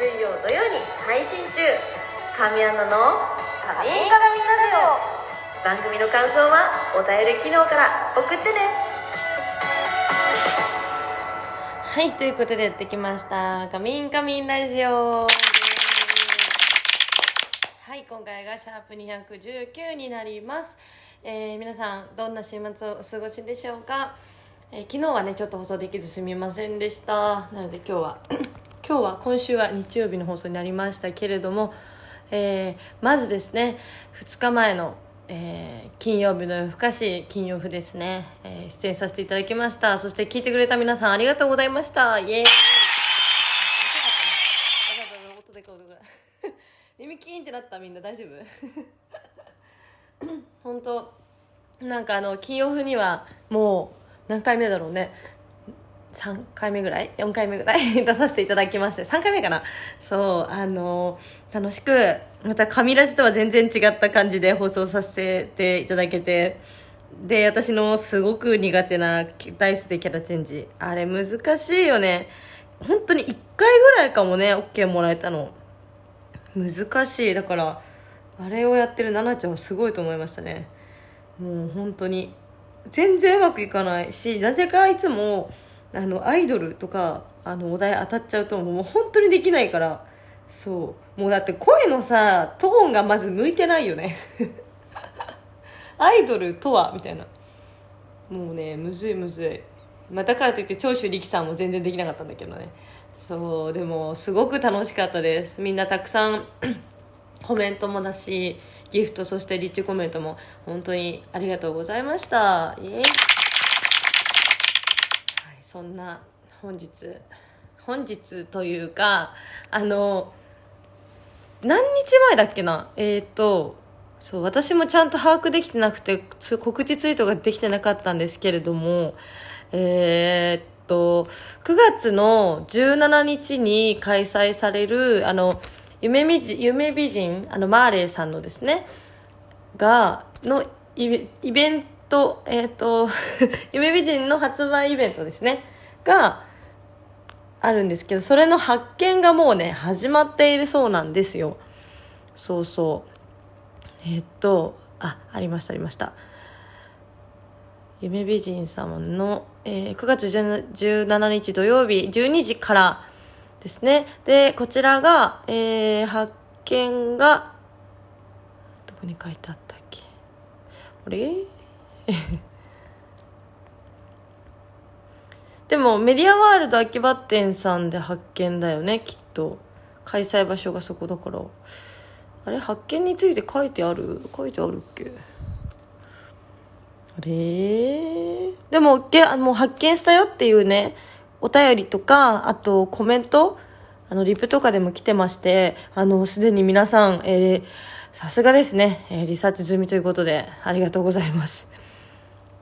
水曜土曜に配信中。神アナの「神鏡ラジオ」番組の感想はお便り機能から送ってね。はいということでやってきました「カミンカミンラジオ」はい今回がシャープ219になります、えー皆さんどんな週末をお過ごしでしょうか、えー昨日はねちょっと放送できずすみませんでした。なので今日は今日は今週は日曜日の放送になりましたけれども、えーまずですね2日前の、えー金曜日の夜更かし金曜日ですね、えー出演させていただきました。そして聞いてくれた皆さんありがとうございました。イエーイ。耳キーンってなったみんな大丈夫？本当なんかあの金曜日にはもう何回目だろうね3回目ぐらい？4回目ぐらい？出させていただきまして。3回目かな？そうあの楽しくまた神ラジとは全然違った感じで放送させていただけて。で私のすごく苦手なダイスでキャラチェンジ。あれ難しいよね。本当に1回ぐらいかもね OK もらえたの。難しい。だからあれをやってる奈々ちゃんはすごいと思いましたね。もう本当に。全然うまくいかないしなぜかいつもあのアイドルとかあのお題当たっちゃうともう本当にできないからそう。もうだって声のさトーンがまず向いてないよね。アイドルとはみたいな。もうねむずいむずい、まあ、だからといって長州力さんも全然できなかったんだけどね。そうでもすごく楽しかったです。みんなたくさん コメントもだしギフトそしてリッチコメントも本当にありがとうございました。イエイ、そんな本日本日というかあの何日前だっけな？えっ、とそう私もちゃんと把握できてなくて告知ツイートができてなかったんですけれどもえーっと9月の17日に開催されるあの夢美人夢美人あのマーレーさんのですねがのイベイベントえーと 夢美人の発売イベントですね。があるんですけどそれの発見がもうね始まっているそうなんですよ。そうそう。えーっとあありましたありました。夢美人様の、えー9月17日土曜日12時からですね。でこちらが、えー発見がどこに書いてあったっけ？あれ？でもメディアワールド秋葉店さんで発見だよねきっと。開催場所がそこだから。あれ発見について書いてある？書いてあるっけ？あれ？でもげあもう発見したよっていうねお便りとかあとコメント？あのリプとかでも来てましてあのすでに皆さん、えーさすがですね、えーリサーチ済みということでありがとうございます。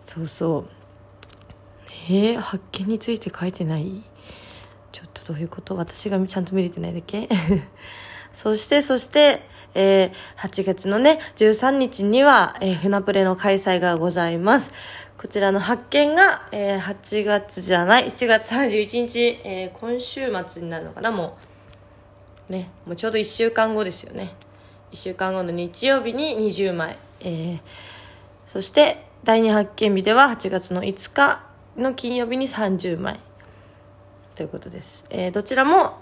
そうそうえー、発見について書いてない？ちょっとどういうこと？私がちゃんと見れてないだけ？そして、そして、えー8月のね、13日には、えー船プレの開催がございます。こちらの発見が、えー8月じゃない、7月31日、えー今週末になるのかな、もう。ね、もうちょうど1週間後ですよね。1週間後の日曜日に20枚。えーそして、第2発見日では8月の5日の金曜日に30枚。ということです。えーどちらも、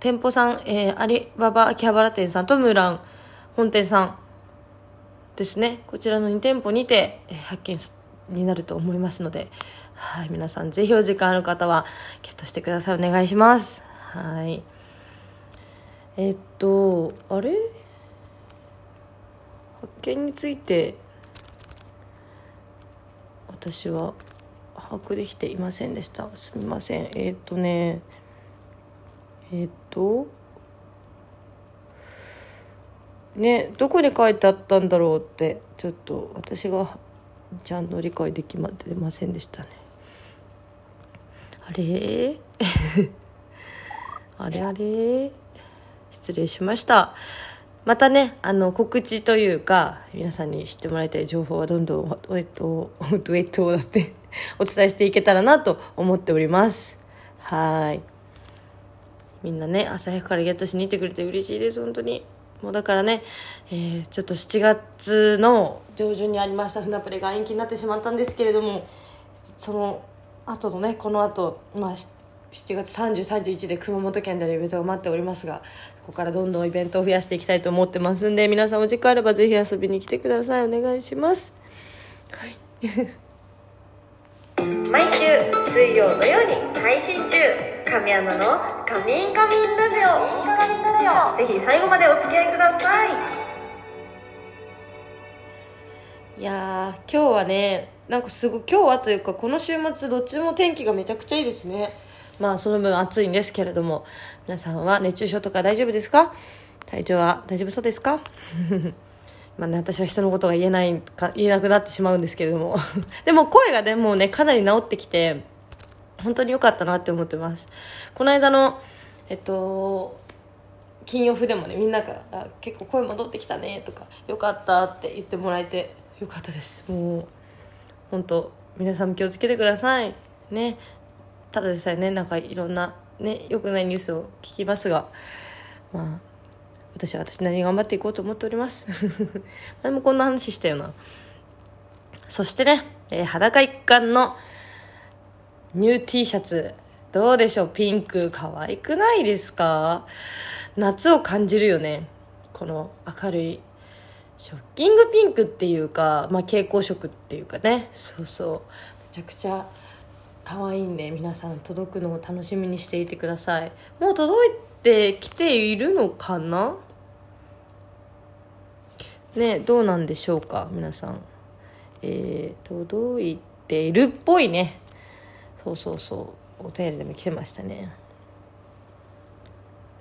店舗さん、えーアリババ秋葉原店さんとムーラン本店さんですね。こちらの2店舗にて、えー発見になると思いますので、はい、皆さんぜひお時間ある方はゲットしてください。お願いします。はい。えっと、あれ？発見について私は把握できていませんでした。すみません。えっとねえっとねどこに書いてあったんだろうってちょっと私がちゃんと理解できま出ませんでしたね。あれ？あれあれ？失礼しましたまたねあの告知というか皆さんに知ってもらいたい情報はどんどんえっとえっとだって お伝えしていけたらなと思っております。はい。みんなね朝早くからゲットしに行ってくれて嬉しいです本当に。もうだからね、えー、ちょっと7月の上旬にありました船プレが延期になってしまったんですけれどもその後のねこの後、まあ7月3031で熊本県でのイベントが待っておりますがここからどんどんイベントを増やしていきたいと思ってますんで皆さんお時間あればぜひ遊びに来てください。お願いします。はい。毎週水曜のように配信中。神アナの「カミンカミンラジオ」ぜひ最後までお付き合いください。いや今日はねなんかすごい今日はというかこの週末どっちも天気がめちゃくちゃいいですねまあその分暑いんですけれども皆さんは熱中症とか大丈夫ですか？体調は大丈夫そうですか？まあね、私は人のことが言えないか言えなくなってしまうんですけれども。でも声がねもうねかなり治ってきて本当に良かったなって思ってます。この間のえっと金曜日でもねみんなが「結構声戻ってきたね」とか「よかった」って言ってもらえてよかったです。もう本当皆さんも気をつけてください。ね。ただでさえねなんかいろんなね良くないニュースを聞きますがまあ私は私なりに頑張っていこうと思っております。前もこんな話したよな。そしてね、えー、裸一貫のニュー T シャツどうでしょう？ピンク可愛くないですか？夏を感じるよね。この明るいショッキングピンクっていうか、まあ、蛍光色っていうかね。そうそう。めちゃくちゃ可愛いんで皆さん届くのを楽しみにしていてください。もう届いてきているのかな？ねどうなんでしょうか？皆さん。えー、届いているっぽいね。そうそうそう。お便りでも来てましたね。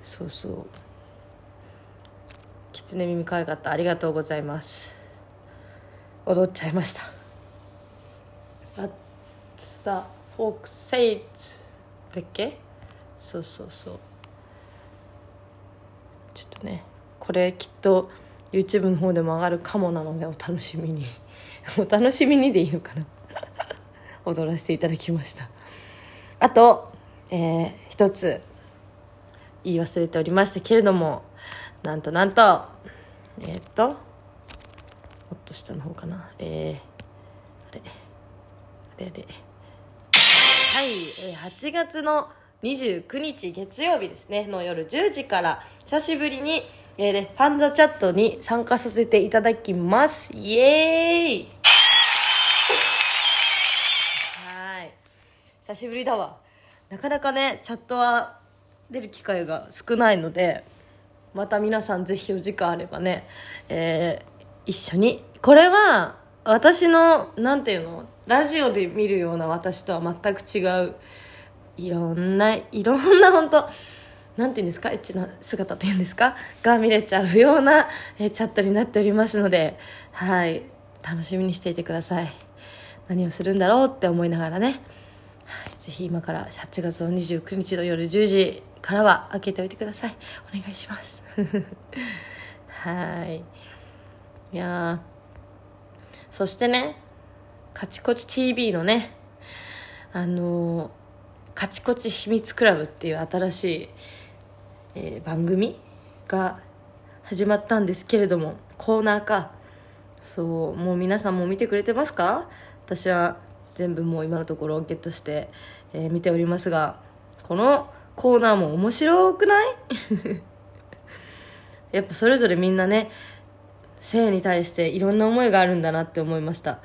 そうそう。狐耳可愛かった。ありがとうございます。踊っちゃいました。あさ北斎だっけ？そうそうそう。ちょっとねこれきっと YouTube の方でも上がるかもなのでお楽しみに。お楽しみにでいいのかな？踊らせていただきました。あと、えー、一つ言い忘れておりましたけれどもなんとなんとえー、っともっと下の方かな。えー、あれあれあれ。はい、えー、8月の29日月曜日ですねの夜10時から久しぶりにえー、ファンザチャットに参加させていただきます。イエーイはい。久しぶりだわ。なかなかね、チャットは出る機会が少ないので、また皆さんぜひお時間あればね、えー、一緒に。これは、私の、なんていうの、ラジオで見るような私とは全く違う、いろんな、いろんな本当なんていうんですか？エッチな姿というんですか？が見れちゃうような、えチャットになっておりますので、はい、楽しみにしていてください。何をするんだろうって思いながらね、ぜひ今から8月の29日の夜10時からは開けておいてください。お願いします。はい。いやそしてね、カチコチ TV のね、あのー、カチコチ秘密クラブっていう新しいえー、番組が始まったんですけれどもコーナーか。そうもう皆さんも見てくれてますか？私は全部もう今のところゲットして、えー、見ておりますがこのコーナーも面白くない？やっぱそれぞれみんなね性に対していろんな思いがあるんだなって思いました。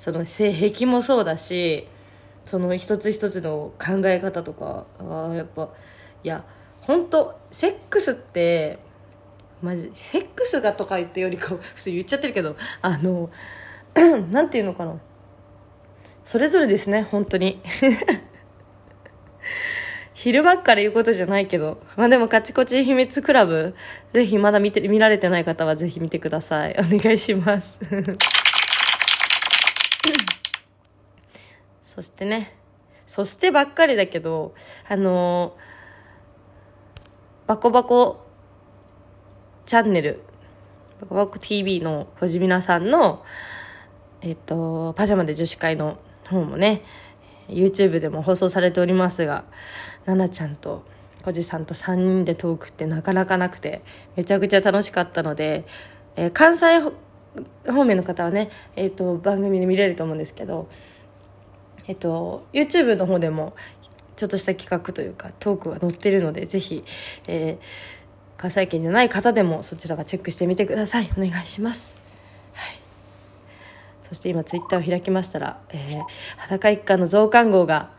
その性癖もそうだしその一つ一つの考え方とかあやっぱいや本当セックスってマジセックスがとか言ったよりか 普通言っちゃってるけどあの なんていうのかな。それぞれですね本当に。昼間から言うことじゃないけどまあでもカチコチ秘密クラブぜひまだ見て見られてない方はぜひ見てください。お願いします。そしてねそしてばっかりだけどあのーバコバコチャンネル、バコバコ TV の小島なさんの、えっと、パジャマで女子会の方もね、YouTube でも放送されておりますが、ななちゃんとおじさんと3人でトークってなかなかなくてめちゃくちゃ楽しかったので、えー、関西方面の方はね、えーと、番組で見れると思うんですけど、えーと、YouTube の方でもちょっとした企画というかトークは載ってるのでぜひ、えー、関西圏じゃない方でもそちらはチェックしてみてください。お願いします、はい、そして今ツイッターを開きましたら、えー、裸一貫の増刊号が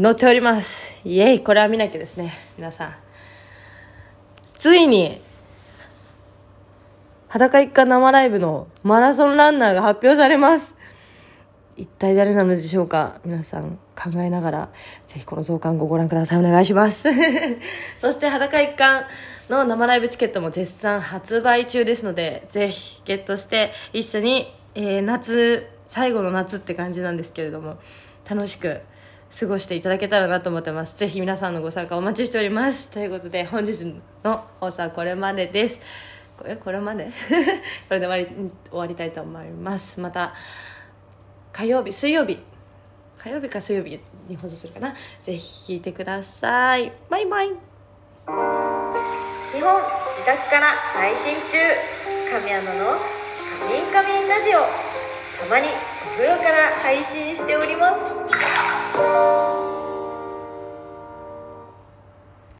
載っております。イエイ。これは見なきゃですね。皆さん。ついに裸一貫生ライブのマラソンランナーが発表されます。一体誰なのでしょうか？皆さん考えながらぜひこの増刊号ご覧ください。お願いします。そして裸一貫の生ライブチケットも絶賛発売中ですのでぜひゲットして一緒に、えー、夏最後の夏って感じなんですけれども楽しく過ごしていただけたらなと思ってます。ぜひ皆さんのご参加お待ちしております。ということで本日の放送はこれまでです。これこれまで？これで終わり終わりたいと思います。また火曜日水曜日。火曜日か水曜日に放送するかな。ぜひ聞いてください。バイバイ。日本自宅から配信中。神山の「カミンカミンラジオ」たまにお風呂から配信しております。